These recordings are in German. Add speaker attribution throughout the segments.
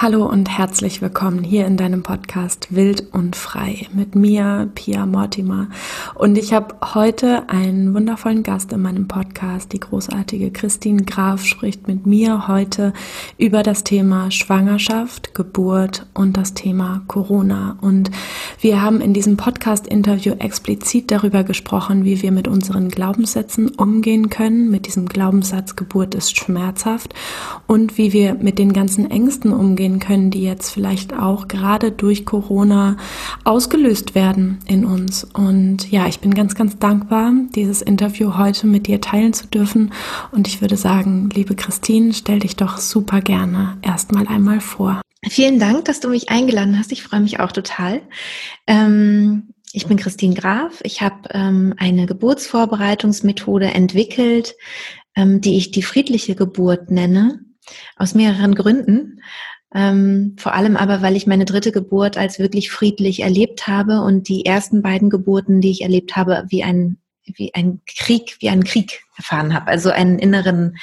Speaker 1: Hallo und herzlich willkommen hier in deinem Podcast Wild und Frei mit mir, Pia Mortimer. Und ich habe heute einen wundervollen Gast in meinem Podcast. Die großartige Christine Graf spricht mit mir heute über das Thema Schwangerschaft, Geburt und das Thema Corona. Und wir haben in diesem Podcast-Interview explizit darüber gesprochen, wie wir mit unseren Glaubenssätzen umgehen können, mit diesem Glaubenssatz Geburt ist schmerzhaft und wie wir mit den ganzen Ängsten umgehen umgehen können, die jetzt vielleicht auch gerade durch Corona ausgelöst werden in uns. Und ja, ich bin ganz, ganz dankbar, dieses Interview heute mit dir teilen zu dürfen. Und ich würde sagen, liebe Christine, stell dich doch super gerne erstmal einmal vor.
Speaker 2: Vielen Dank, dass du mich eingeladen hast. Ich freue mich auch total. Ähm ich bin Christine Graf. Ich habe ähm, eine Geburtsvorbereitungsmethode entwickelt, ähm, die ich die friedliche Geburt nenne, aus mehreren Gründen. Ähm, vor allem aber, weil ich meine dritte Geburt als wirklich friedlich erlebt habe und die ersten beiden Geburten, die ich erlebt habe, wie ein, wie ein Krieg, wie einen Krieg erfahren habe, also einen inneren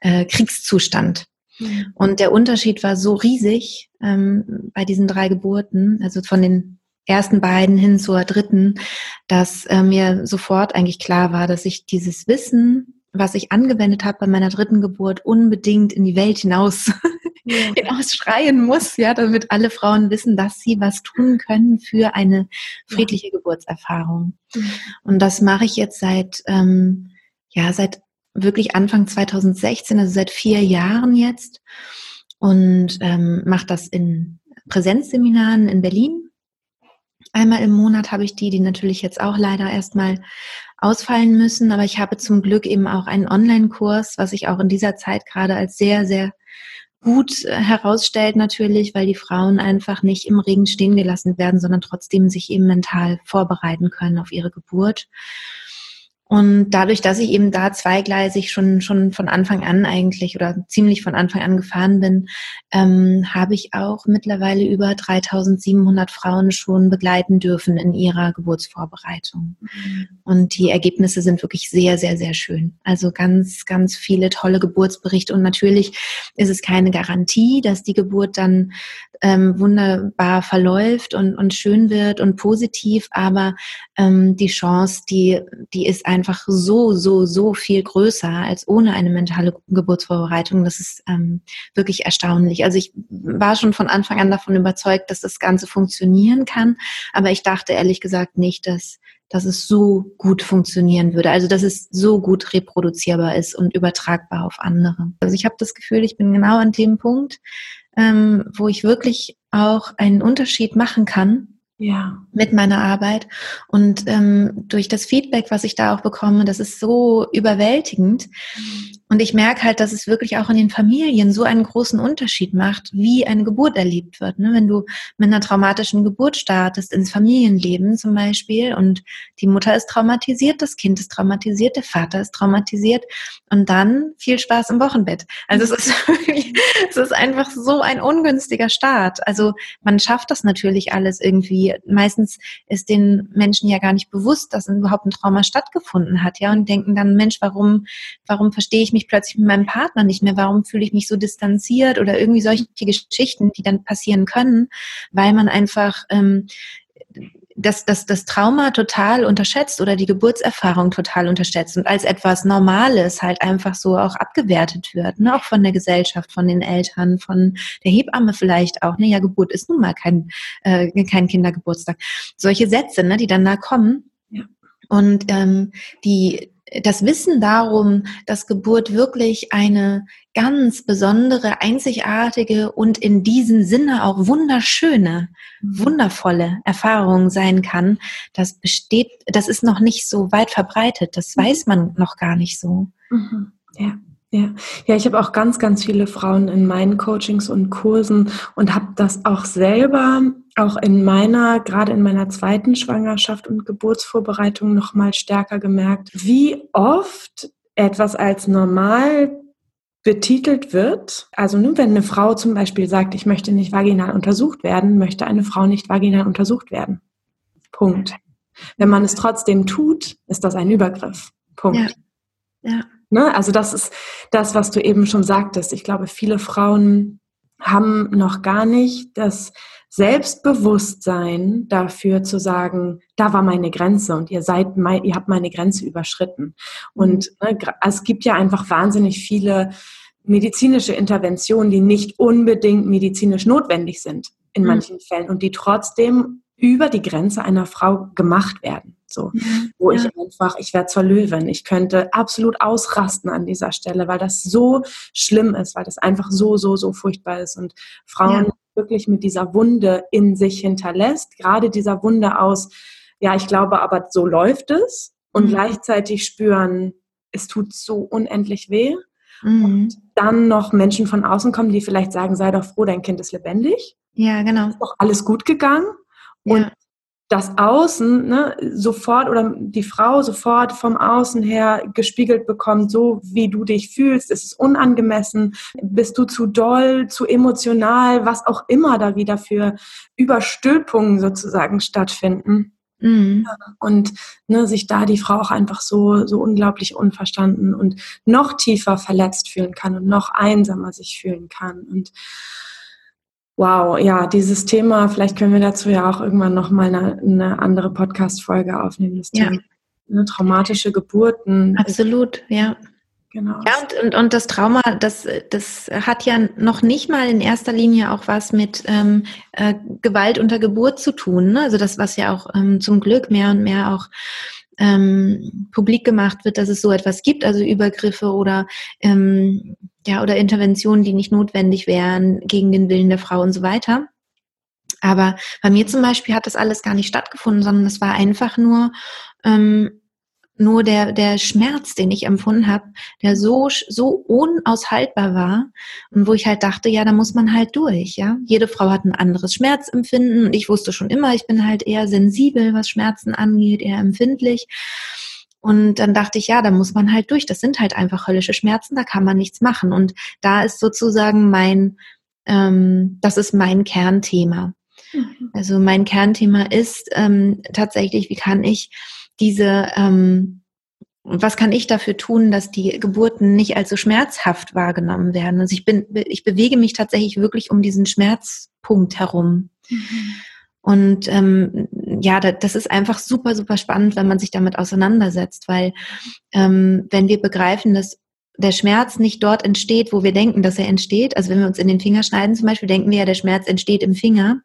Speaker 2: äh, Kriegszustand. Mhm. Und der Unterschied war so riesig ähm, bei diesen drei Geburten, also von den ersten beiden hin zur dritten, dass äh, mir sofort eigentlich klar war, dass ich dieses Wissen, was ich angewendet habe bei meiner dritten Geburt, unbedingt in die Welt hinaus ja. hinausschreien muss, ja, damit alle Frauen wissen, dass sie was tun können für eine friedliche ja. Geburtserfahrung. Mhm. Und das mache ich jetzt seit, ähm, ja, seit wirklich Anfang 2016, also seit vier Jahren jetzt und ähm, mache das in Präsenzseminaren in Berlin. Einmal im Monat habe ich die, die natürlich jetzt auch leider erstmal ausfallen müssen, aber ich habe zum Glück eben auch einen Online-Kurs, was ich auch in dieser Zeit gerade als sehr, sehr gut herausstellt natürlich, weil die Frauen einfach nicht im Regen stehen gelassen werden, sondern trotzdem sich eben mental vorbereiten können auf ihre Geburt. Und dadurch, dass ich eben da zweigleisig schon, schon von Anfang an eigentlich oder ziemlich von Anfang an gefahren bin, ähm, habe ich auch mittlerweile über 3700 Frauen schon begleiten dürfen in ihrer Geburtsvorbereitung. Mhm. Und die Ergebnisse sind wirklich sehr, sehr, sehr schön. Also ganz, ganz viele tolle Geburtsberichte. Und natürlich ist es keine Garantie, dass die Geburt dann ähm, wunderbar verläuft und, und schön wird und positiv, aber ähm, die Chance, die, die ist einfach so, so, so viel größer als ohne eine mentale Geburtsvorbereitung. Das ist ähm, wirklich erstaunlich. Also ich war schon von Anfang an davon überzeugt, dass das Ganze funktionieren kann, aber ich dachte ehrlich gesagt nicht, dass dass es so gut funktionieren würde, also dass es so gut reproduzierbar ist und übertragbar auf andere. Also ich habe das Gefühl, ich bin genau an dem Punkt, ähm, wo ich wirklich auch einen Unterschied machen kann ja. mit meiner Arbeit. Und ähm, durch das Feedback, was ich da auch bekomme, das ist so überwältigend. Und ich merke halt, dass es wirklich auch in den Familien so einen großen Unterschied macht, wie eine Geburt erlebt wird. Ne? Wenn du mit einer traumatischen Geburt startest, ins Familienleben zum Beispiel, und die Mutter ist traumatisiert, das Kind ist traumatisiert, der Vater ist traumatisiert, und dann viel Spaß im Wochenbett. Also es ist, es ist einfach so ein ungünstiger Start. Also man schafft das natürlich alles irgendwie. Meistens ist den Menschen ja gar nicht bewusst, dass überhaupt ein Trauma stattgefunden hat, ja, und denken dann, Mensch, warum, warum verstehe ich mich plötzlich mit meinem Partner nicht mehr? Warum fühle ich mich so distanziert oder irgendwie solche Geschichten, die dann passieren können, weil man einfach ähm, das, das, das Trauma total unterschätzt oder die Geburtserfahrung total unterschätzt und als etwas Normales halt einfach so auch abgewertet wird, ne? auch von der Gesellschaft, von den Eltern, von der Hebamme vielleicht auch. Ne? Ja, Geburt ist nun mal kein, äh, kein Kindergeburtstag. Solche Sätze, ne, die dann da kommen. Ja. Und ähm, die, das Wissen darum, dass Geburt wirklich eine ganz besondere, einzigartige und in diesem Sinne auch wunderschöne, mhm. wundervolle Erfahrung sein kann, das besteht, das ist noch nicht so weit verbreitet. Das mhm. weiß man noch gar nicht so.
Speaker 1: Mhm. Ja. Ja, ja, ich habe auch ganz, ganz viele Frauen in meinen Coachings und Kursen und habe das auch selber, auch in meiner, gerade in meiner zweiten Schwangerschaft und Geburtsvorbereitung noch mal stärker gemerkt, wie oft etwas als normal betitelt wird. Also wenn eine Frau zum Beispiel sagt, ich möchte nicht vaginal untersucht werden, möchte eine Frau nicht vaginal untersucht werden. Punkt. Wenn man es trotzdem tut, ist das ein Übergriff. Punkt. Ja. ja. Ne? Also das ist das, was du eben schon sagtest. Ich glaube, viele Frauen haben noch gar nicht das Selbstbewusstsein dafür zu sagen, da war meine Grenze und ihr seid, mein, ihr habt meine Grenze überschritten. Und mhm. ne, es gibt ja einfach wahnsinnig viele medizinische Interventionen, die nicht unbedingt medizinisch notwendig sind in mhm. manchen Fällen und die trotzdem über die Grenze einer Frau gemacht werden. So, mhm. wo ja. ich einfach, ich werde zur Löwin. Ich könnte absolut ausrasten an dieser Stelle, weil das so schlimm ist, weil das einfach so, so, so furchtbar ist und Frauen ja. wirklich mit dieser Wunde in sich hinterlässt. Gerade dieser Wunde aus, ja, ich glaube, aber so läuft es und mhm. gleichzeitig spüren, es tut so unendlich weh. Mhm. Und dann noch Menschen von außen kommen, die vielleicht sagen, sei doch froh, dein Kind ist lebendig.
Speaker 2: Ja, genau.
Speaker 1: Ist doch alles gut gegangen. Und ja. Das Außen ne, sofort oder die Frau sofort vom Außen her gespiegelt bekommt, so wie du dich fühlst, ist es unangemessen, bist du zu doll, zu emotional, was auch immer da wieder für Überstülpungen sozusagen stattfinden. Mhm. Und ne, sich da die Frau auch einfach so, so unglaublich unverstanden und noch tiefer verletzt fühlen kann und noch einsamer sich fühlen kann. Und wow, ja, dieses Thema, vielleicht können wir dazu ja auch irgendwann nochmal eine, eine andere Podcast-Folge aufnehmen. Das Thema, ja. ne, traumatische Geburten.
Speaker 2: Absolut, ja. Genau. Ja, und, und, und das Trauma, das, das hat ja noch nicht mal in erster Linie auch was mit ähm, äh, Gewalt unter Geburt zu tun. Ne? Also das, was ja auch ähm, zum Glück mehr und mehr auch ähm, publik gemacht wird, dass es so etwas gibt, also Übergriffe oder ähm, ja oder Interventionen, die nicht notwendig wären gegen den Willen der Frau und so weiter. Aber bei mir zum Beispiel hat das alles gar nicht stattgefunden, sondern es war einfach nur ähm, nur der, der Schmerz, den ich empfunden habe, der so, so unaushaltbar war und wo ich halt dachte, ja, da muss man halt durch, ja. Jede Frau hat ein anderes Schmerzempfinden und ich wusste schon immer, ich bin halt eher sensibel, was Schmerzen angeht, eher empfindlich. Und dann dachte ich, ja, da muss man halt durch. Das sind halt einfach höllische Schmerzen, da kann man nichts machen. Und da ist sozusagen mein, ähm, das ist mein Kernthema. Mhm. Also mein Kernthema ist ähm, tatsächlich, wie kann ich diese, ähm, was kann ich dafür tun, dass die Geburten nicht als so schmerzhaft wahrgenommen werden? Also ich bin, ich bewege mich tatsächlich wirklich um diesen Schmerzpunkt herum. Mhm. Und ähm, ja, das ist einfach super, super spannend, wenn man sich damit auseinandersetzt, weil ähm, wenn wir begreifen, dass der Schmerz nicht dort entsteht, wo wir denken, dass er entsteht. Also wenn wir uns in den Finger schneiden zum Beispiel, denken wir ja, der Schmerz entsteht im Finger.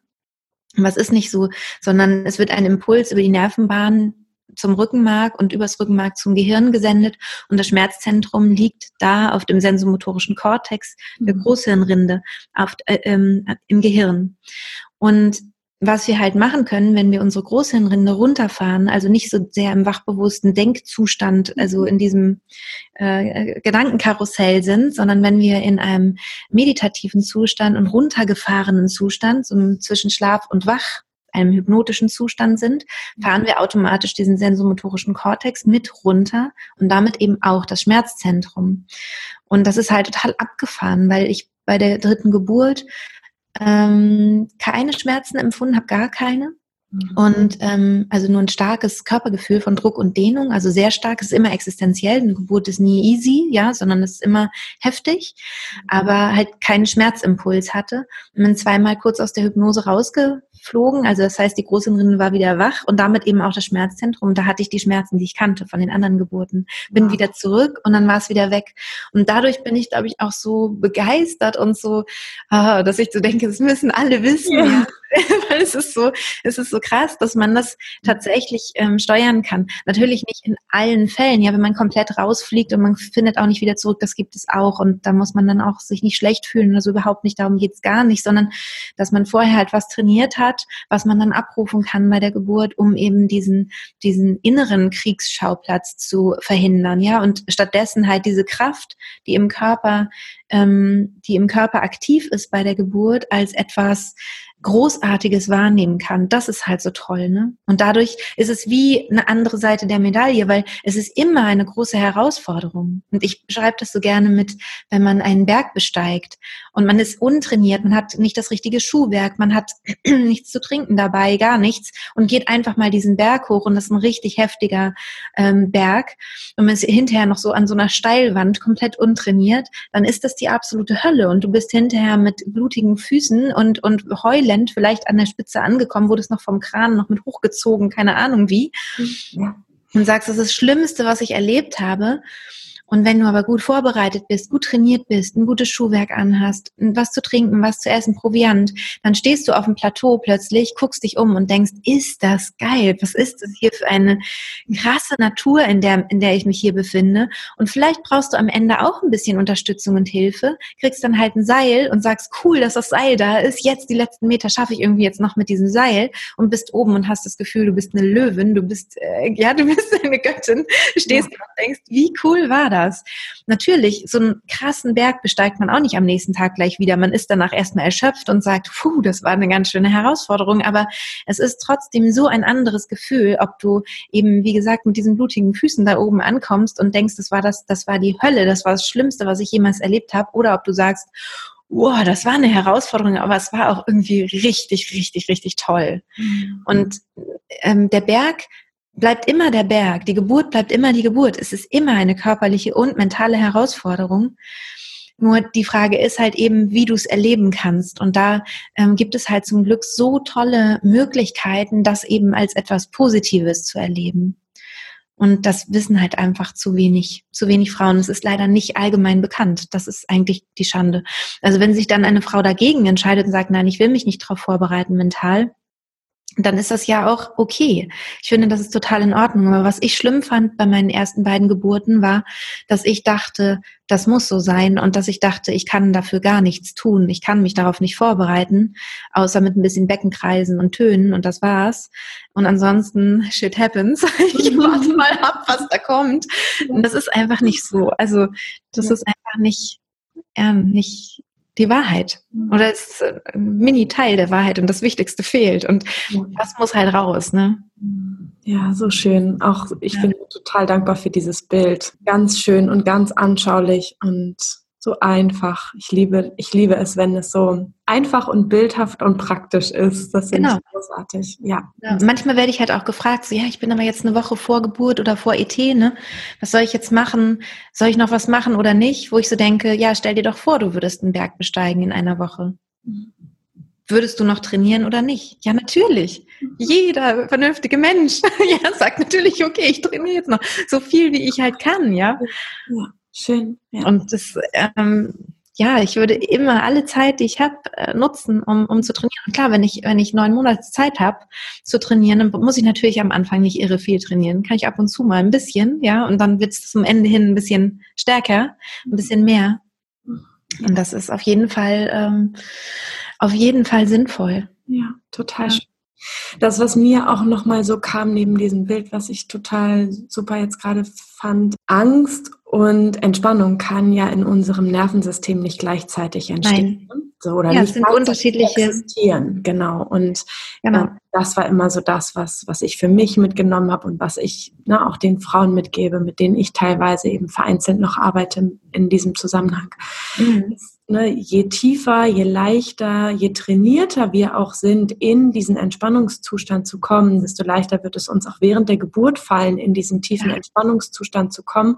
Speaker 2: Was ist nicht so, sondern es wird ein Impuls über die Nervenbahn zum Rückenmark und übers Rückenmark zum Gehirn gesendet und das Schmerzzentrum liegt da auf dem sensomotorischen Kortex der mhm. Großhirnrinde auf, äh, ähm, im Gehirn. Und was wir halt machen können, wenn wir unsere Großhirnrinde runterfahren, also nicht so sehr im wachbewussten Denkzustand, also in diesem äh, Gedankenkarussell sind, sondern wenn wir in einem meditativen Zustand und runtergefahrenen Zustand, so zwischen Schlaf und Wach einem hypnotischen Zustand sind, fahren wir automatisch diesen sensomotorischen Kortex mit runter und damit eben auch das Schmerzzentrum. Und das ist halt total abgefahren, weil ich bei der dritten Geburt ähm, keine Schmerzen empfunden habe, gar keine. Mhm. Und ähm, also nur ein starkes Körpergefühl von Druck und Dehnung, also sehr stark, ist immer existenziell, eine Geburt ist nie easy, ja, sondern es ist immer heftig, aber halt keinen Schmerzimpuls hatte. Und bin zweimal kurz aus der Hypnose rausge flogen. Also das heißt, die Großhirnrinde war wieder wach und damit eben auch das Schmerzzentrum. Da hatte ich die Schmerzen, die ich kannte von den anderen Geburten. Bin wow. wieder zurück und dann war es wieder weg. Und dadurch bin ich, glaube ich, auch so begeistert und so, ah, dass ich so denke, das müssen alle wissen. Ja. ja. Weil es ist so, es ist so krass, dass man das tatsächlich ähm, steuern kann. Natürlich nicht in allen Fällen. Ja, wenn man komplett rausfliegt und man findet auch nicht wieder zurück, das gibt es auch. Und da muss man dann auch sich nicht schlecht fühlen. Also überhaupt nicht, darum geht's gar nicht, sondern dass man vorher halt was trainiert hat hat, was man dann abrufen kann bei der Geburt, um eben diesen, diesen inneren Kriegsschauplatz zu verhindern, ja, und stattdessen halt diese Kraft, die im Körper, ähm, die im Körper aktiv ist bei der Geburt, als etwas Großartiges wahrnehmen kann. Das ist halt so toll, ne? Und dadurch ist es wie eine andere Seite der Medaille, weil es ist immer eine große Herausforderung. Und ich beschreibe das so gerne mit, wenn man einen Berg besteigt und man ist untrainiert, man hat nicht das richtige Schuhwerk, man hat nichts zu trinken dabei, gar nichts und geht einfach mal diesen Berg hoch und das ist ein richtig heftiger ähm, Berg und man ist hinterher noch so an so einer Steilwand komplett untrainiert, dann ist das ist die absolute Hölle und du bist hinterher mit blutigen Füßen und, und heulend vielleicht an der Spitze angekommen, wurdest noch vom Kran noch mit hochgezogen, keine Ahnung wie. Ja. Und sagst, das ist das Schlimmste, was ich erlebt habe. Und wenn du aber gut vorbereitet bist, gut trainiert bist, ein gutes Schuhwerk anhast, was zu trinken, was zu essen, Proviant, dann stehst du auf dem Plateau plötzlich, guckst dich um und denkst, ist das geil? Was ist das hier für eine krasse Natur, in der, in der ich mich hier befinde? Und vielleicht brauchst du am Ende auch ein bisschen Unterstützung und Hilfe, kriegst dann halt ein Seil und sagst, cool, dass das Seil da ist. Jetzt die letzten Meter schaffe ich irgendwie jetzt noch mit diesem Seil und bist oben und hast das Gefühl, du bist eine Löwin, du bist, äh, ja, du bist eine Göttin, stehst ja. und denkst, wie cool war das? Das. Natürlich, so einen krassen Berg besteigt man auch nicht am nächsten Tag gleich wieder. Man ist danach erstmal erschöpft und sagt, puh, das war eine ganz schöne Herausforderung. Aber es ist trotzdem so ein anderes Gefühl, ob du eben, wie gesagt, mit diesen blutigen Füßen da oben ankommst und denkst, das war das, das war die Hölle, das war das Schlimmste, was ich jemals erlebt habe, oder ob du sagst, wow, das war eine Herausforderung, aber es war auch irgendwie richtig, richtig, richtig toll. Mhm. Und ähm, der Berg bleibt immer der Berg. Die Geburt bleibt immer die Geburt. Es ist immer eine körperliche und mentale Herausforderung. Nur die Frage ist halt eben, wie du es erleben kannst. Und da ähm, gibt es halt zum Glück so tolle Möglichkeiten, das eben als etwas Positives zu erleben. Und das wissen halt einfach zu wenig, zu wenig Frauen. Es ist leider nicht allgemein bekannt. Das ist eigentlich die Schande. Also wenn sich dann eine Frau dagegen entscheidet und sagt, nein, ich will mich nicht darauf vorbereiten mental, dann ist das ja auch okay. Ich finde, das ist total in Ordnung. Aber was ich schlimm fand bei meinen ersten beiden Geburten war, dass ich dachte, das muss so sein und dass ich dachte, ich kann dafür gar nichts tun. Ich kann mich darauf nicht vorbereiten, außer mit ein bisschen Beckenkreisen und Tönen und das war's. Und ansonsten, shit happens. Ich warte mal ab, was da kommt. Und das ist einfach nicht so. Also, das ist einfach nicht, ja, nicht, die Wahrheit. Oder es ist ein Mini-Teil der Wahrheit und das Wichtigste fehlt. Und das muss halt raus, ne?
Speaker 1: Ja, so schön. Auch ich ja. bin total dankbar für dieses Bild. Ganz schön und ganz anschaulich und so einfach. Ich liebe, ich liebe es, wenn es so einfach und bildhaft und praktisch ist. Das finde genau. ich großartig. Ja.
Speaker 2: ja. Manchmal werde ich halt auch gefragt, so, ja, ich bin aber jetzt eine Woche vor Geburt oder vor ET, ne? Was soll ich jetzt machen? Soll ich noch was machen oder nicht? Wo ich so denke, ja, stell dir doch vor, du würdest einen Berg besteigen in einer Woche. Würdest du noch trainieren oder nicht? Ja, natürlich. Jeder vernünftige Mensch ja, sagt natürlich, okay, ich trainiere jetzt noch so viel, wie ich halt kann, ja. ja. Schön. Ja. Und das, ähm, ja, ich würde immer alle Zeit, die ich habe, äh, nutzen, um, um zu trainieren. Und klar, wenn ich, wenn ich neun Monate Zeit habe zu trainieren, dann muss ich natürlich am Anfang nicht irre viel trainieren. Kann ich ab und zu mal ein bisschen, ja, und dann wird es zum Ende hin ein bisschen stärker, ein bisschen mehr. Und das ist auf jeden Fall, ähm, auf jeden Fall sinnvoll.
Speaker 1: Ja, total ja. Das, was mir auch nochmal so kam neben diesem Bild, was ich total super jetzt gerade fand, Angst und Entspannung kann ja in unserem Nervensystem nicht gleichzeitig entstehen. Nein.
Speaker 2: So, oder ja, nicht sind unterschiedliche
Speaker 1: existieren, genau. Und genau. Äh, das war immer so das, was, was ich für mich mitgenommen habe und was ich ne, auch den Frauen mitgebe, mit denen ich teilweise eben vereinzelt noch arbeite in diesem Zusammenhang. Mhm ne, je tiefer, je leichter, je trainierter wir auch sind, in diesen Entspannungszustand zu kommen, desto leichter wird es uns auch während der Geburt fallen, in diesen tiefen Entspannungszustand zu kommen.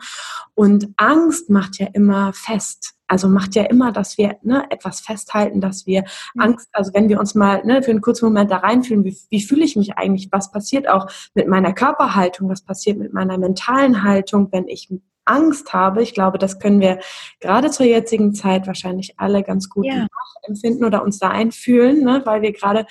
Speaker 1: Und Angst macht ja immer fest. Also macht ja immer, dass wir ne, etwas festhalten, dass wir Angst, also wenn wir uns mal ne, für einen kurzen Moment da reinfühlen, wie, wie fühle ich mich eigentlich, was passiert auch mit meiner Körperhaltung, was passiert mit meiner mentalen Haltung, wenn ich Angst habe. Ich glaube, das können wir gerade zur jetzigen Zeit wahrscheinlich alle ganz gut ja. empfinden oder uns da einfühlen, ne? weil wir gerade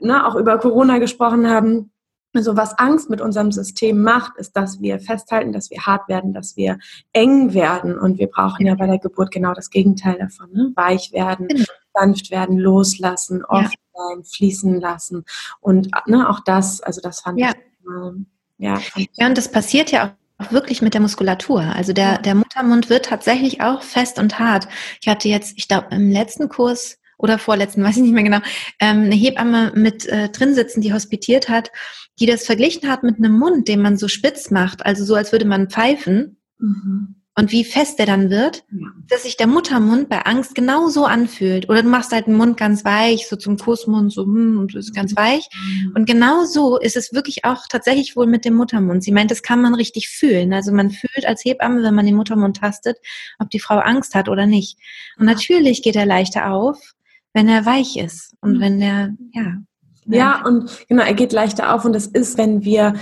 Speaker 1: ne, auch über Corona gesprochen haben. Also was Angst mit unserem System macht, ist, dass wir festhalten, dass wir hart werden, dass wir eng werden. Und wir brauchen ja bei der Geburt genau das Gegenteil davon. Ne? Weich werden, genau. sanft werden, loslassen, offen ja. sein, fließen lassen. Und ne, auch das, also das fand
Speaker 2: ja.
Speaker 1: ich.
Speaker 2: Ähm, ja, ja, und das passiert ja auch wirklich mit der Muskulatur. Also der, der Muttermund wird tatsächlich auch fest und hart. Ich hatte jetzt, ich glaube, im letzten Kurs oder vorletzten, weiß ich nicht mehr genau, ähm, eine Hebamme mit äh, drin sitzen, die hospitiert hat, die das verglichen hat mit einem Mund, den man so spitz macht, also so als würde man pfeifen. Mhm. Und wie fest der dann wird, dass sich der Muttermund bei Angst genauso anfühlt. Oder du machst halt den Mund ganz weich, so zum Kussmund, so hm, und ist ganz weich. Mhm. Und genau so ist es wirklich auch tatsächlich wohl mit dem Muttermund. Sie meint, das kann man richtig fühlen. Also man fühlt als Hebamme, wenn man den Muttermund tastet, ob die Frau Angst hat oder nicht. Und natürlich geht er leichter auf, wenn er weich ist und mhm. wenn er, ja.
Speaker 1: Ja, und genau, er geht leichter auf und das ist, wenn wir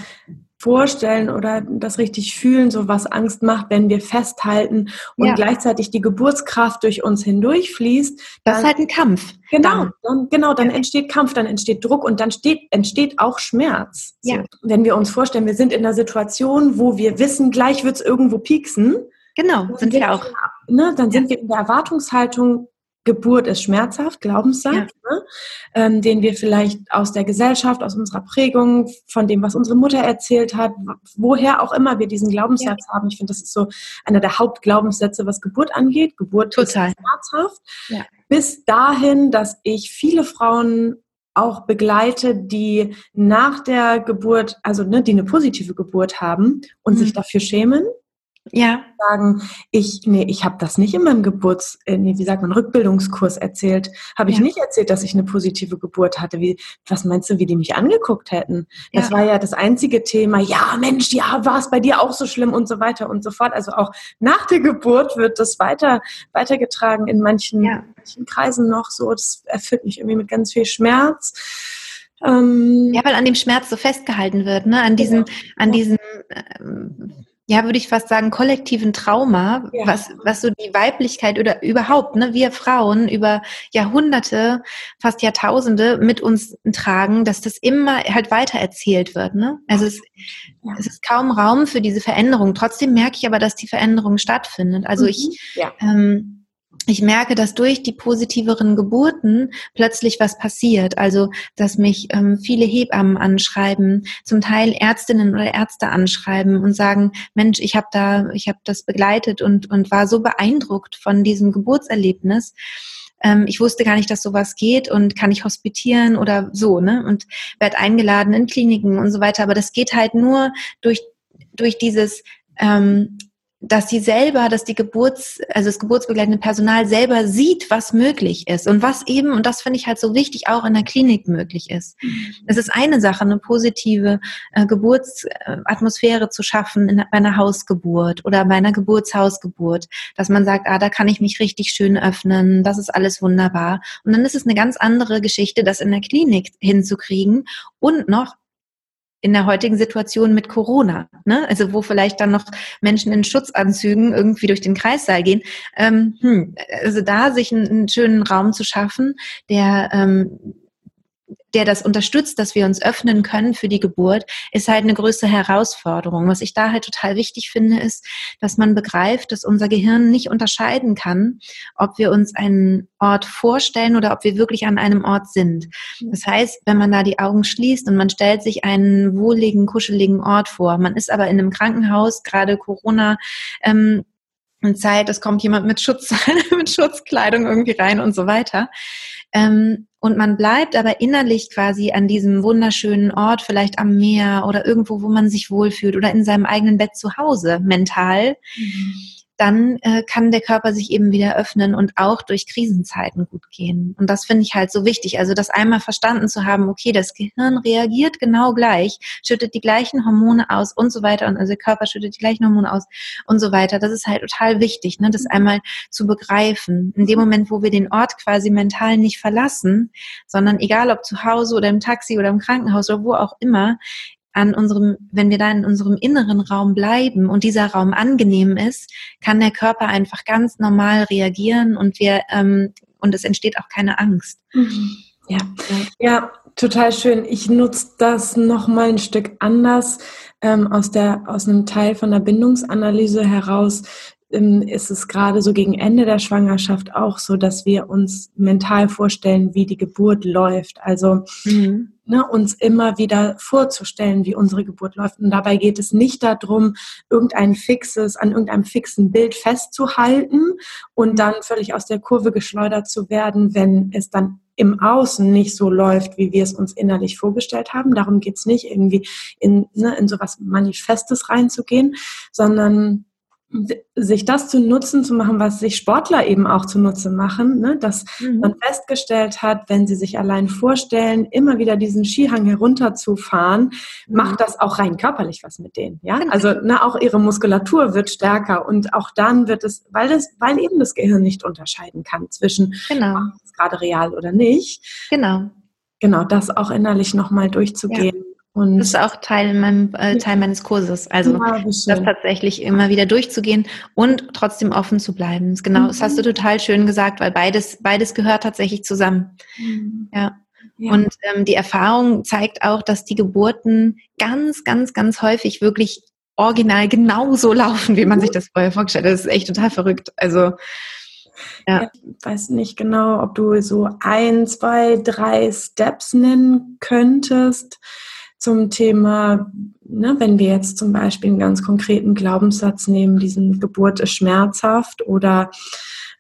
Speaker 1: vorstellen oder das richtig fühlen, so was Angst macht, wenn wir festhalten und ja. gleichzeitig die Geburtskraft durch uns hindurchfließt.
Speaker 2: Das ist halt ein Kampf.
Speaker 1: Genau, dann, genau, dann ja. entsteht Kampf, dann entsteht Druck und dann steht, entsteht auch Schmerz. Ja. So, wenn wir uns vorstellen, wir sind in einer Situation, wo wir wissen, gleich wird es irgendwo pieksen.
Speaker 2: Genau, sind wir auch.
Speaker 1: Ne, dann sind wir in der Erwartungshaltung, Geburt ist schmerzhaft, Glaubenssatz, ja. ne? ähm, den wir vielleicht aus der Gesellschaft, aus unserer Prägung, von dem, was unsere Mutter erzählt hat, woher auch immer wir diesen Glaubenssatz ja. haben. Ich finde, das ist so einer der Hauptglaubenssätze, was Geburt angeht. Geburt
Speaker 2: Total.
Speaker 1: ist schmerzhaft. Ja. Bis dahin, dass ich viele Frauen auch begleite, die nach der Geburt, also ne, die eine positive Geburt haben und mhm. sich dafür schämen
Speaker 2: ja.
Speaker 1: Sagen, ich, nee, ich habe das nicht in meinem Geburts, äh, nee, wie sagt man, Rückbildungskurs erzählt. Habe ich ja. nicht erzählt, dass ich eine positive Geburt hatte. Wie, was meinst du, wie die mich angeguckt hätten? Das ja. war ja das einzige Thema. Ja, Mensch, ja, war es bei dir auch so schlimm und so weiter und so fort. Also auch nach der Geburt wird das weiter, weitergetragen in manchen, ja. manchen Kreisen noch so. Das erfüllt mich irgendwie mit ganz viel Schmerz.
Speaker 2: Ähm, ja, weil an dem Schmerz so festgehalten wird, ne? An diesem, an diesem, ähm, ja, würde ich fast sagen, kollektiven Trauma, ja. was, was so die Weiblichkeit oder überhaupt, ne, wir Frauen über Jahrhunderte, fast Jahrtausende mit uns tragen, dass das immer halt weiter erzählt wird. Ne? Also es, ja. es ist kaum Raum für diese Veränderung. Trotzdem merke ich aber, dass die Veränderung stattfindet. Also mhm. ich ja. ähm, ich merke, dass durch die positiveren Geburten plötzlich was passiert. Also, dass mich ähm, viele Hebammen anschreiben, zum Teil Ärztinnen oder Ärzte anschreiben und sagen, Mensch, ich habe da, ich habe das begleitet und und war so beeindruckt von diesem Geburtserlebnis. Ähm, ich wusste gar nicht, dass sowas geht und kann ich hospitieren oder so, ne? Und werde eingeladen in Kliniken und so weiter. Aber das geht halt nur durch durch dieses ähm, dass sie selber, dass die Geburts, also das geburtsbegleitende Personal selber sieht, was möglich ist und was eben, und das finde ich halt so wichtig, auch in der Klinik möglich ist. Mhm. Es ist eine Sache, eine positive äh, Geburtsatmosphäre zu schaffen in, bei einer Hausgeburt oder bei einer Geburtshausgeburt, dass man sagt, ah, da kann ich mich richtig schön öffnen, das ist alles wunderbar. Und dann ist es eine ganz andere Geschichte, das in der Klinik hinzukriegen und noch in der heutigen Situation mit Corona, ne? also wo vielleicht dann noch Menschen in Schutzanzügen irgendwie durch den Kreissaal gehen. Ähm, hm, also da sich einen, einen schönen Raum zu schaffen, der ähm, der das unterstützt, dass wir uns öffnen können für die Geburt, ist halt eine größere Herausforderung. Was ich da halt total wichtig finde, ist, dass man begreift, dass unser Gehirn nicht unterscheiden kann, ob wir uns einen Ort vorstellen oder ob wir wirklich an einem Ort sind. Das heißt, wenn man da die Augen schließt und man stellt sich einen wohligen, kuscheligen Ort vor, man ist aber in einem Krankenhaus, gerade Corona, ähm, Zeit, es kommt jemand mit Schutz, mit Schutzkleidung irgendwie rein und so weiter. Ähm, und man bleibt aber innerlich quasi an diesem wunderschönen Ort, vielleicht am Meer oder irgendwo, wo man sich wohlfühlt oder in seinem eigenen Bett zu Hause, mental. Mhm dann äh, kann der Körper sich eben wieder öffnen und auch durch Krisenzeiten gut gehen. Und das finde ich halt so wichtig. Also das einmal verstanden zu haben, okay, das Gehirn reagiert genau gleich, schüttet die gleichen Hormone aus und so weiter und also der Körper schüttet die gleichen Hormone aus und so weiter. Das ist halt total wichtig, ne, das einmal zu begreifen. In dem Moment, wo wir den Ort quasi mental nicht verlassen, sondern egal ob zu Hause oder im Taxi oder im Krankenhaus oder wo auch immer, an unserem, wenn wir da in unserem inneren Raum bleiben und dieser Raum angenehm ist, kann der Körper einfach ganz normal reagieren und wir ähm, und es entsteht auch keine Angst.
Speaker 1: Mhm. Ja. ja, total schön. Ich nutze das noch mal ein Stück anders ähm, aus der aus einem Teil von der Bindungsanalyse heraus ist es gerade so gegen Ende der Schwangerschaft auch so, dass wir uns mental vorstellen, wie die Geburt läuft. Also mhm. ne, uns immer wieder vorzustellen, wie unsere Geburt läuft. Und dabei geht es nicht darum, irgendein fixes, an irgendeinem fixen Bild festzuhalten und dann völlig aus der Kurve geschleudert zu werden, wenn es dann im Außen nicht so läuft, wie wir es uns innerlich vorgestellt haben. Darum geht's nicht, irgendwie in, ne, in sowas Manifestes reinzugehen, sondern sich das zu Nutzen zu machen, was sich Sportler eben auch zunutze machen, ne? dass mhm. man festgestellt hat, wenn sie sich allein vorstellen, immer wieder diesen Skihang herunterzufahren, mhm. macht das auch rein körperlich was mit denen. Ja, genau. also ne, auch ihre Muskulatur wird stärker und auch dann wird es, weil das, weil eben das Gehirn nicht unterscheiden kann zwischen genau. gerade real oder nicht.
Speaker 2: Genau.
Speaker 1: Genau, das auch innerlich nochmal durchzugehen. Ja
Speaker 2: und das ist auch Teil, meinem, äh, Teil meines Kurses. Also ja, das tatsächlich immer wieder durchzugehen und trotzdem offen zu bleiben. Genau, mhm. das hast du total schön gesagt, weil beides, beides gehört tatsächlich zusammen. Mhm. Ja. ja. Und ähm, die Erfahrung zeigt auch, dass die Geburten ganz, ganz, ganz häufig wirklich original genauso laufen, wie man sich das vorher vorgestellt hat. Das ist echt total verrückt. Also
Speaker 1: ja. Ich weiß nicht genau, ob du so ein, zwei, drei Steps nennen könntest zum Thema, ne, wenn wir jetzt zum Beispiel einen ganz konkreten Glaubenssatz nehmen, diesen Geburt ist schmerzhaft oder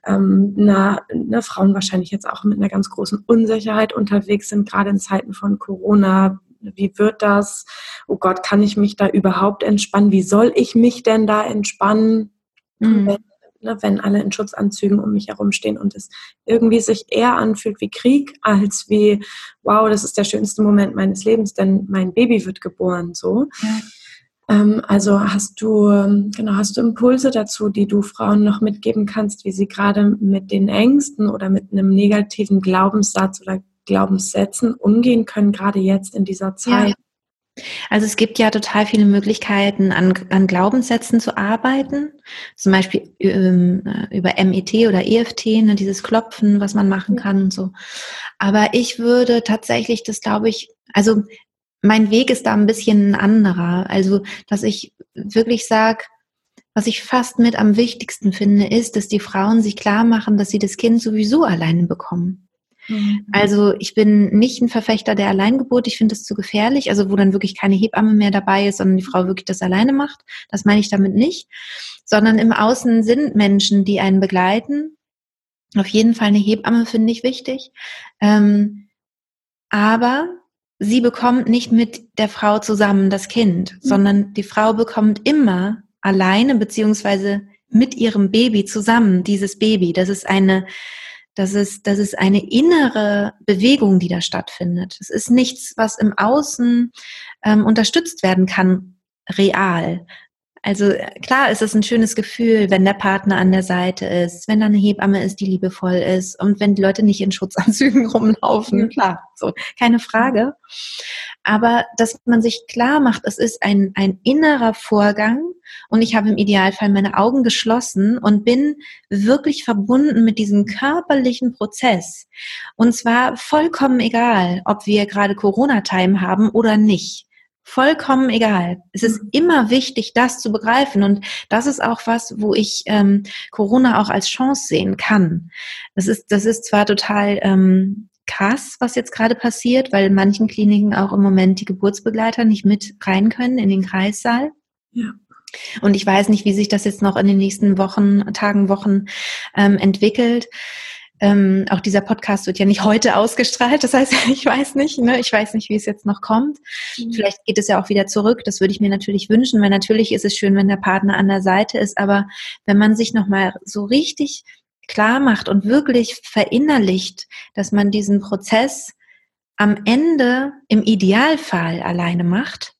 Speaker 1: ähm, na, na, Frauen wahrscheinlich jetzt auch mit einer ganz großen Unsicherheit unterwegs sind, gerade in Zeiten von Corona. Wie wird das? Oh Gott, kann ich mich da überhaupt entspannen? Wie soll ich mich denn da entspannen? Mhm ne, wenn alle in Schutzanzügen um mich herum stehen und es irgendwie sich eher anfühlt wie Krieg als wie, wow, das ist der schönste Moment meines Lebens, denn mein Baby wird geboren, so. Ja. Ähm, also hast du, genau, hast du Impulse dazu, die du Frauen noch mitgeben kannst, wie sie gerade mit den Ängsten oder mit einem negativen Glaubenssatz oder Glaubenssätzen umgehen können, gerade jetzt in dieser Zeit? Ja.
Speaker 2: Also es gibt ja total viele Möglichkeiten, an, an Glaubenssätzen zu arbeiten. Zum Beispiel ähm, äh, über MET oder EFT, ne, dieses Klopfen, was man machen kann und so. Aber ich würde tatsächlich, das glaube ich, also mein Weg ist da ein bisschen ein anderer. Also, dass ich wirklich sage, was ich fast mit am wichtigsten finde, ist, dass die Frauen sich klar machen, dass sie das Kind sowieso alleine bekommen. Mhm. Also ich bin nicht ein Verfechter der Alleingeburt. Ich finde das zu gefährlich. Also wo dann wirklich keine Hebamme mehr dabei ist, sondern die Frau wirklich das alleine macht. Das meine ich damit nicht. Sondern im Außen sind Menschen, die einen begleiten. Auf jeden Fall eine Hebamme finde ich wichtig. Ähm, aber sie bekommt nicht mit der Frau zusammen das Kind, mhm. sondern die Frau bekommt immer alleine beziehungsweise mit ihrem Baby zusammen dieses Baby. Das ist eine das ist, das ist eine innere Bewegung, die da stattfindet. Es ist nichts, was im Außen ähm, unterstützt werden kann, real. Also äh, klar ist es ein schönes Gefühl, wenn der Partner an der Seite ist, wenn da eine Hebamme ist, die liebevoll ist und wenn die Leute nicht in Schutzanzügen rumlaufen. Klar, so keine Frage. Aber dass man sich klar macht, es ist ein, ein innerer Vorgang und ich habe im Idealfall meine Augen geschlossen und bin wirklich verbunden mit diesem körperlichen Prozess. Und zwar vollkommen egal, ob wir gerade Corona-Time haben oder nicht. Vollkommen egal. Es ist mhm. immer wichtig, das zu begreifen. Und das ist auch was, wo ich ähm, Corona auch als Chance sehen kann. Das ist, das ist zwar total ähm, krass, was jetzt gerade passiert, weil in manchen Kliniken auch im Moment die Geburtsbegleiter nicht mit rein können in den Kreissaal. Ja. Und ich weiß nicht, wie sich das jetzt noch in den nächsten Wochen, Tagen, Wochen ähm, entwickelt. Ähm, auch dieser Podcast wird ja nicht heute ausgestrahlt. Das heißt, ich weiß nicht, ne? ich weiß nicht, wie es jetzt noch kommt. Mhm. Vielleicht geht es ja auch wieder zurück. Das würde ich mir natürlich wünschen, weil natürlich ist es schön, wenn der Partner an der Seite ist. Aber wenn man sich nochmal so richtig klar macht und wirklich verinnerlicht, dass man diesen Prozess am Ende im Idealfall alleine macht,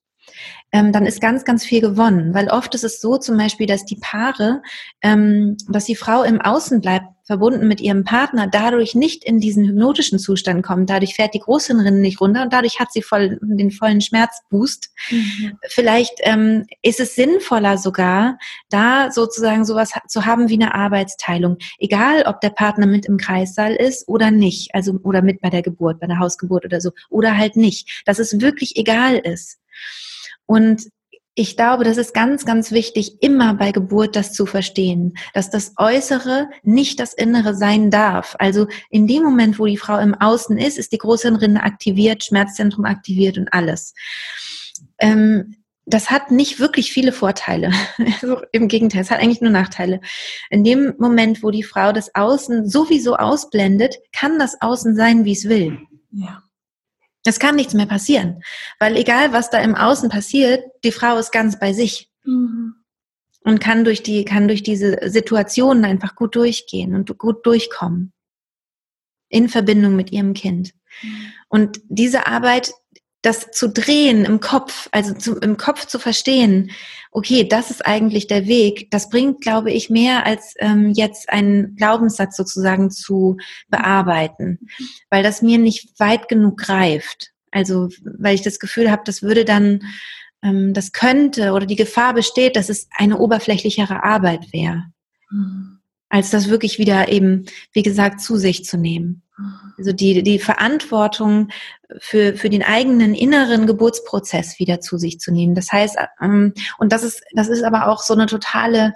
Speaker 2: ähm, dann ist ganz, ganz viel gewonnen. Weil oft ist es so zum Beispiel, dass die Paare, ähm, dass die Frau im Außen bleibt, verbunden mit ihrem Partner, dadurch nicht in diesen hypnotischen Zustand kommt. Dadurch fährt die Großhirnrinde nicht runter und dadurch hat sie voll den vollen Schmerzboost. Mhm. Vielleicht ähm, ist es sinnvoller sogar, da sozusagen sowas zu haben wie eine Arbeitsteilung. Egal, ob der Partner mit im Kreissaal ist oder nicht, also oder mit bei der Geburt, bei der Hausgeburt oder so, oder halt nicht. Dass es wirklich egal ist. Und ich glaube, das ist ganz, ganz wichtig, immer bei Geburt das zu verstehen, dass das Äußere nicht das Innere sein darf. Also in dem Moment, wo die Frau im Außen ist, ist die Großhirnrinde aktiviert, Schmerzzentrum aktiviert und alles. Ähm, das hat nicht wirklich viele Vorteile. Also Im Gegenteil, es hat eigentlich nur Nachteile. In dem Moment, wo die Frau das Außen sowieso ausblendet, kann das Außen sein, wie es will. Ja. Es kann nichts mehr passieren, weil egal was da im Außen passiert, die Frau ist ganz bei sich. Mhm. und kann durch die, kann durch diese Situationen einfach gut durchgehen und gut durchkommen. In Verbindung mit ihrem Kind. Mhm. Und diese Arbeit, das zu drehen im Kopf, also zu, im Kopf zu verstehen, okay, das ist eigentlich der Weg, das bringt, glaube ich, mehr als ähm, jetzt einen Glaubenssatz sozusagen zu bearbeiten, weil das mir nicht weit genug greift. Also, weil ich das Gefühl habe, das würde dann, ähm, das könnte oder die Gefahr besteht, dass es eine oberflächlichere Arbeit wäre. Mhm. Als das wirklich wieder eben, wie gesagt, zu sich zu nehmen. Also die, die Verantwortung für, für den eigenen inneren Geburtsprozess wieder zu sich zu nehmen. Das heißt, ähm, und das ist, das ist aber auch so eine totale,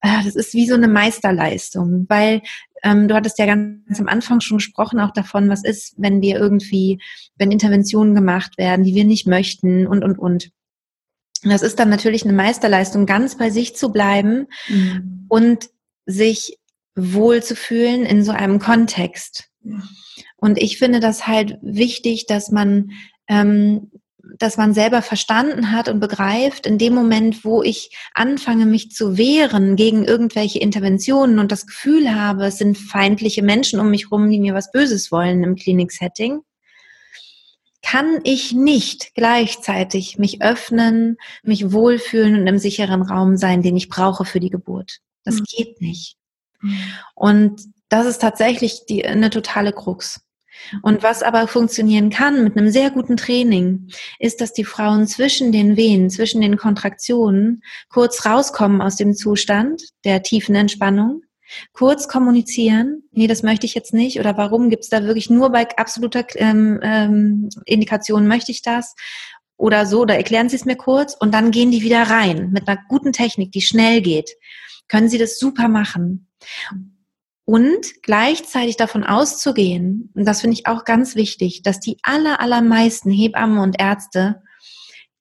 Speaker 2: äh, das ist wie so eine Meisterleistung, weil ähm, du hattest ja ganz am Anfang schon gesprochen auch davon, was ist, wenn wir irgendwie, wenn Interventionen gemacht werden, die wir nicht möchten und, und, und. Das ist dann natürlich eine Meisterleistung, ganz bei sich zu bleiben mhm. und sich wohl zu fühlen in so einem Kontext. Und ich finde das halt wichtig, dass man, ähm, dass man selber verstanden hat und begreift, in dem Moment, wo ich anfange, mich zu wehren gegen irgendwelche Interventionen und das Gefühl habe, es sind feindliche Menschen um mich rum, die mir was Böses wollen im Kliniksetting, kann ich nicht gleichzeitig mich öffnen, mich wohlfühlen und im sicheren Raum sein, den ich brauche für die Geburt. Das mhm. geht nicht. Mhm. Und das ist tatsächlich die, eine totale Krux. Und was aber funktionieren kann mit einem sehr guten Training, ist, dass die Frauen zwischen den Wehen, zwischen den Kontraktionen kurz rauskommen aus dem Zustand der tiefen Entspannung, kurz kommunizieren, nee, das möchte ich jetzt nicht oder warum gibt es da wirklich nur bei absoluter ähm, ähm, Indikation möchte ich das oder so, da erklären Sie es mir kurz und dann gehen die wieder rein mit einer guten Technik, die schnell geht. Können Sie das super machen. Und gleichzeitig davon auszugehen, und das finde ich auch ganz wichtig, dass die aller, allermeisten Hebammen und Ärzte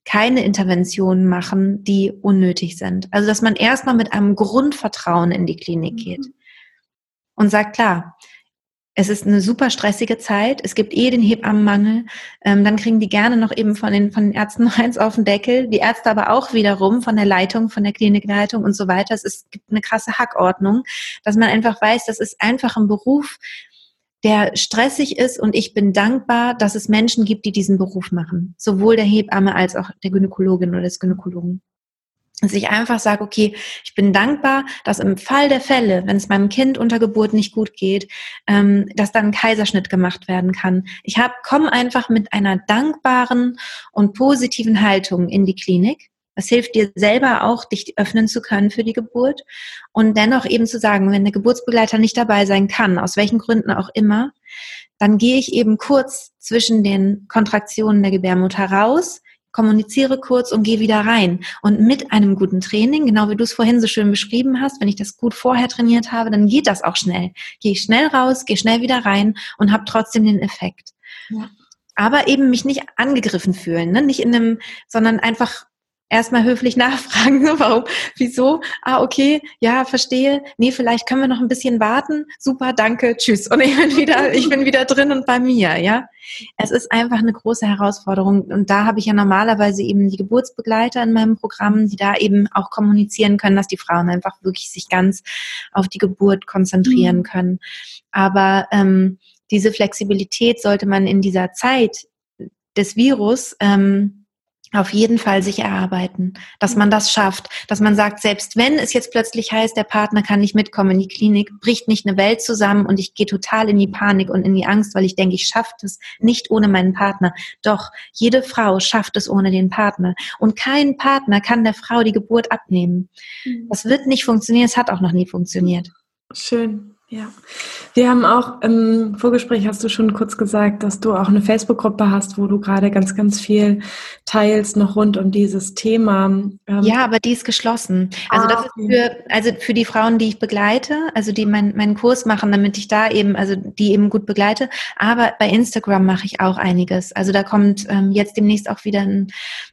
Speaker 2: keine Interventionen machen, die unnötig sind. Also, dass man erstmal mit einem Grundvertrauen in die Klinik geht mhm. und sagt, klar, es ist eine super stressige Zeit. Es gibt eh den Hebammenmangel. Ähm, dann kriegen die gerne noch eben von den, von den Ärzten eins auf den Deckel. Die Ärzte aber auch wiederum von der Leitung, von der Klinikleitung und so weiter. Es ist, gibt eine krasse Hackordnung, dass man einfach weiß, das ist einfach ein Beruf, der stressig ist und ich bin dankbar, dass es Menschen gibt, die diesen Beruf machen. Sowohl der Hebamme als auch der Gynäkologin oder des Gynäkologen dass ich einfach sage, okay, ich bin dankbar, dass im Fall der Fälle, wenn es meinem Kind unter Geburt nicht gut geht, ähm, dass dann ein Kaiserschnitt gemacht werden kann. Ich komme einfach mit einer dankbaren und positiven Haltung in die Klinik. Das hilft dir selber auch, dich öffnen zu können für die Geburt und dennoch eben zu sagen, wenn der Geburtsbegleiter nicht dabei sein kann, aus welchen Gründen auch immer, dann gehe ich eben kurz zwischen den Kontraktionen der Gebärmutter raus, kommuniziere kurz und gehe wieder rein. Und mit einem guten Training, genau wie du es vorhin so schön beschrieben hast, wenn ich das gut vorher trainiert habe, dann geht das auch schnell. Gehe ich schnell raus, gehe schnell wieder rein und habe trotzdem den Effekt. Ja. Aber eben mich nicht angegriffen fühlen, ne? nicht in einem, sondern einfach erstmal höflich nachfragen, so, warum, wieso, ah, okay, ja, verstehe, nee, vielleicht können wir noch ein bisschen warten, super, danke, tschüss. Und ich bin wieder, ich bin wieder drin und bei mir, ja. Es ist einfach eine große Herausforderung und da habe ich ja normalerweise eben die Geburtsbegleiter in meinem Programm, die da eben auch kommunizieren können, dass die Frauen einfach wirklich sich ganz auf die Geburt konzentrieren mhm. können. Aber ähm, diese Flexibilität sollte man in dieser Zeit des Virus ähm, auf jeden Fall sich erarbeiten, dass man das schafft, dass man sagt, selbst wenn es jetzt plötzlich heißt, der Partner kann nicht mitkommen in die Klinik, bricht nicht eine Welt zusammen und ich gehe total in die Panik und in die Angst, weil ich denke, ich schaffe es nicht ohne meinen Partner. Doch jede Frau schafft es ohne den Partner und kein Partner kann der Frau die Geburt abnehmen. Mhm. Das wird nicht funktionieren, es hat auch noch nie funktioniert.
Speaker 1: Schön. Ja, wir haben auch im Vorgespräch hast du schon kurz gesagt, dass du auch eine Facebook-Gruppe hast, wo du gerade ganz, ganz viel teilst noch rund um dieses Thema.
Speaker 2: Ähm ja, aber die ist geschlossen. Also ah, das ist für, also für die Frauen, die ich begleite, also die mein, meinen Kurs machen, damit ich da eben, also die eben gut begleite. Aber bei Instagram mache ich auch einiges. Also da kommt ähm, jetzt demnächst auch wieder ein,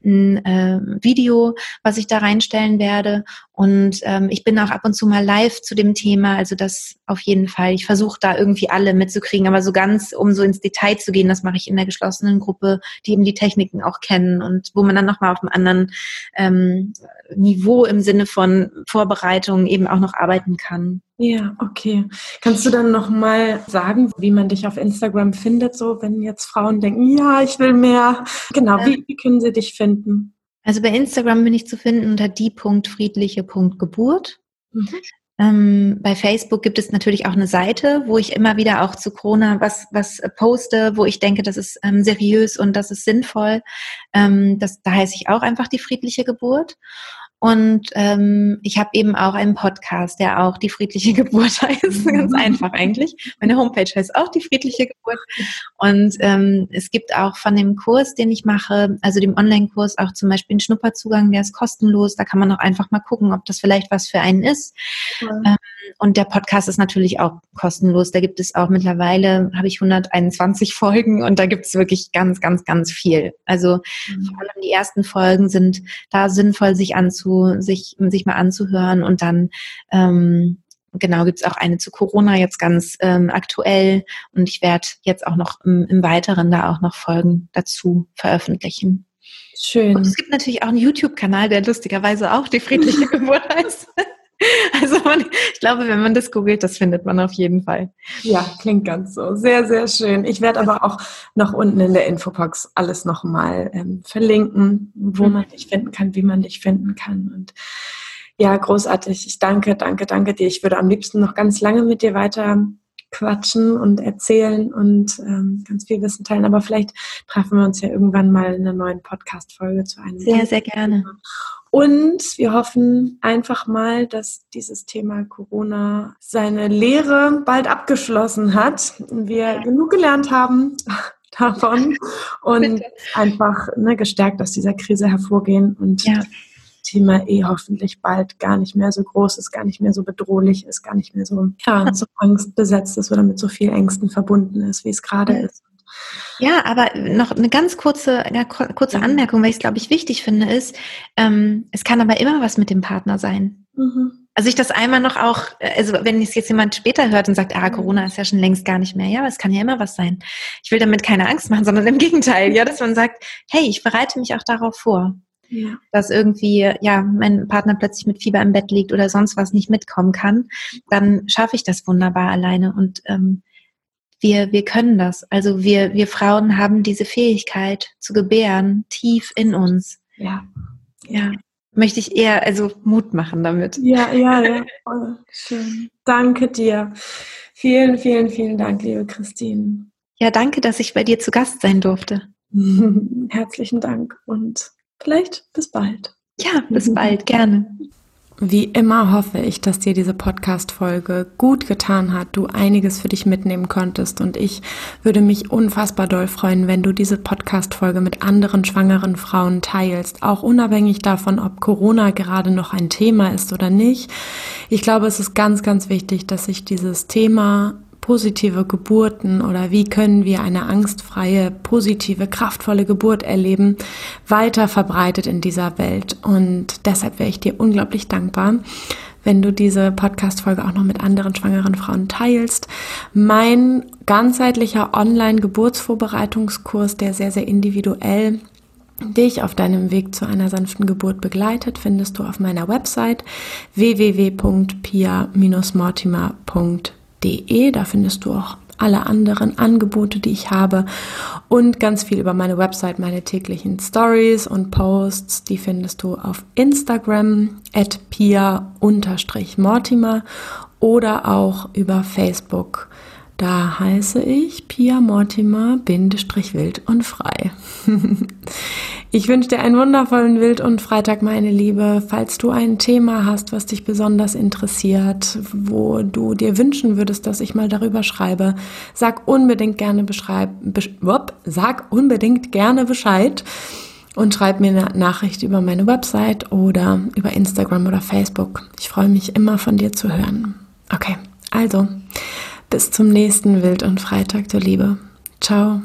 Speaker 2: ein äh, Video, was ich da reinstellen werde. Und ähm, ich bin auch ab und zu mal live zu dem Thema, also das auf jeden Fall. Ich versuche da irgendwie alle mitzukriegen, aber so ganz, um so ins Detail zu gehen, das mache ich in der geschlossenen Gruppe, die eben die Techniken auch kennen und wo man dann nochmal auf einem anderen ähm, Niveau im Sinne von Vorbereitung eben auch noch arbeiten kann.
Speaker 1: Ja, okay. Kannst du dann nochmal sagen, wie man dich auf Instagram findet, so wenn jetzt Frauen denken, ja, ich will mehr. Genau, wie, wie können sie dich finden?
Speaker 2: Also bei Instagram bin ich zu finden unter die.friedliche.geburt. Mhm. Ähm, bei Facebook gibt es natürlich auch eine Seite, wo ich immer wieder auch zu Corona was, was poste, wo ich denke, das ist ähm, seriös und das ist sinnvoll. Ähm, das, da heiße ich auch einfach die friedliche Geburt. Und ähm, ich habe eben auch einen Podcast, der auch die friedliche Geburt heißt. Ganz mhm. einfach eigentlich. Meine Homepage heißt auch die friedliche Geburt. Und ähm, es gibt auch von dem Kurs, den ich mache, also dem Online-Kurs, auch zum Beispiel einen Schnupperzugang, der ist kostenlos. Da kann man auch einfach mal gucken, ob das vielleicht was für einen ist. Mhm. Ähm, und der Podcast ist natürlich auch kostenlos. Da gibt es auch mittlerweile, habe ich 121 Folgen und da gibt es wirklich ganz, ganz, ganz viel. Also mhm. vor allem die ersten Folgen sind da sinnvoll, sich anzu, sich, sich mal anzuhören und dann ähm, genau gibt es auch eine zu Corona jetzt ganz ähm, aktuell und ich werde jetzt auch noch im, im Weiteren da auch noch Folgen dazu veröffentlichen.
Speaker 1: Schön.
Speaker 2: Und es gibt natürlich auch einen YouTube-Kanal, der lustigerweise auch die friedliche Geburt heißt. Also man, ich glaube, wenn man das googelt, das findet man auf jeden Fall.
Speaker 1: Ja, klingt ganz so. Sehr, sehr schön. Ich werde aber auch noch unten in der Infobox alles nochmal ähm, verlinken, wo mhm. man dich finden kann, wie man dich finden kann. Und ja, großartig. Ich danke, danke, danke dir. Ich würde am liebsten noch ganz lange mit dir weiter quatschen und erzählen und ähm, ganz viel Wissen teilen. Aber vielleicht treffen wir uns ja irgendwann mal in einer neuen Podcast-Folge zu einem.
Speaker 2: Sehr, sehr gerne.
Speaker 1: Und wir hoffen einfach mal, dass dieses Thema Corona seine Lehre bald abgeschlossen hat. Wir genug gelernt haben davon und Bitte. einfach ne, gestärkt aus dieser Krise hervorgehen und ja. Thema eh hoffentlich bald gar nicht mehr so groß ist, gar nicht mehr so bedrohlich ist, gar nicht mehr so, ja, so angstbesetzt ist oder mit so viel Ängsten verbunden ist, wie es gerade ist.
Speaker 2: Ja, aber noch eine ganz kurze, eine kurze Anmerkung, weil ich es, glaube ich, wichtig finde, ist, ähm, es kann aber immer was mit dem Partner sein. Mhm. Also ich das einmal noch auch, also wenn es jetzt jemand später hört und sagt, ah, Corona ist ja schon längst gar nicht mehr, ja, aber es kann ja immer was sein. Ich will damit keine Angst machen, sondern im Gegenteil, ja, dass man sagt, hey, ich bereite mich auch darauf vor. Ja. Dass irgendwie, ja, mein Partner plötzlich mit Fieber im Bett liegt oder sonst was nicht mitkommen kann, dann schaffe ich das wunderbar alleine. Und ähm, wir, wir können das. Also wir, wir Frauen haben diese Fähigkeit zu gebären, tief in uns.
Speaker 1: Ja.
Speaker 2: Ja. Möchte ich eher also Mut machen damit.
Speaker 1: Ja, ja, ja. Oh, schön. Danke dir. Vielen, vielen, vielen Dank, liebe Christine.
Speaker 2: Ja, danke, dass ich bei dir zu Gast sein durfte.
Speaker 1: Herzlichen Dank und vielleicht bis bald.
Speaker 2: Ja, bis bald, gerne.
Speaker 1: Wie immer hoffe ich, dass dir diese Podcast-Folge gut getan hat, du einiges für dich mitnehmen konntest und ich würde mich unfassbar doll freuen, wenn du diese Podcast-Folge mit anderen schwangeren Frauen teilst, auch unabhängig davon, ob Corona gerade noch ein Thema ist oder nicht. Ich glaube, es ist ganz, ganz wichtig, dass sich dieses Thema positive Geburten oder wie können wir eine angstfreie, positive, kraftvolle Geburt erleben, weiter verbreitet in dieser Welt. Und deshalb wäre ich dir unglaublich dankbar, wenn du diese Podcast-Folge auch noch mit anderen schwangeren Frauen teilst. Mein ganzheitlicher Online-Geburtsvorbereitungskurs, der sehr, sehr individuell dich auf deinem Weg zu einer sanften Geburt begleitet, findest du auf meiner Website www.pia-mortimer.de www.meinpodcast.de. Da findest du auch alle anderen Angebote, die ich habe und ganz viel über meine Website, meine täglichen Stories und Posts. Die findest du auf Instagram at pia-mortimer oder auch über Facebook da heiße ich Pia Mortimer, Bindestrich wild und frei. ich wünsche dir einen wundervollen Wild und Freitag, meine Liebe. Falls du ein Thema hast, was dich besonders interessiert, wo du dir wünschen würdest, dass ich mal darüber schreibe, sag unbedingt gerne beschreib, besch, wop, sag unbedingt gerne Bescheid und schreib mir eine Nachricht über meine Website oder über Instagram oder Facebook. Ich freue mich immer von dir zu hören. Okay, also bis zum nächsten Wild und Freitag, du Liebe. Ciao.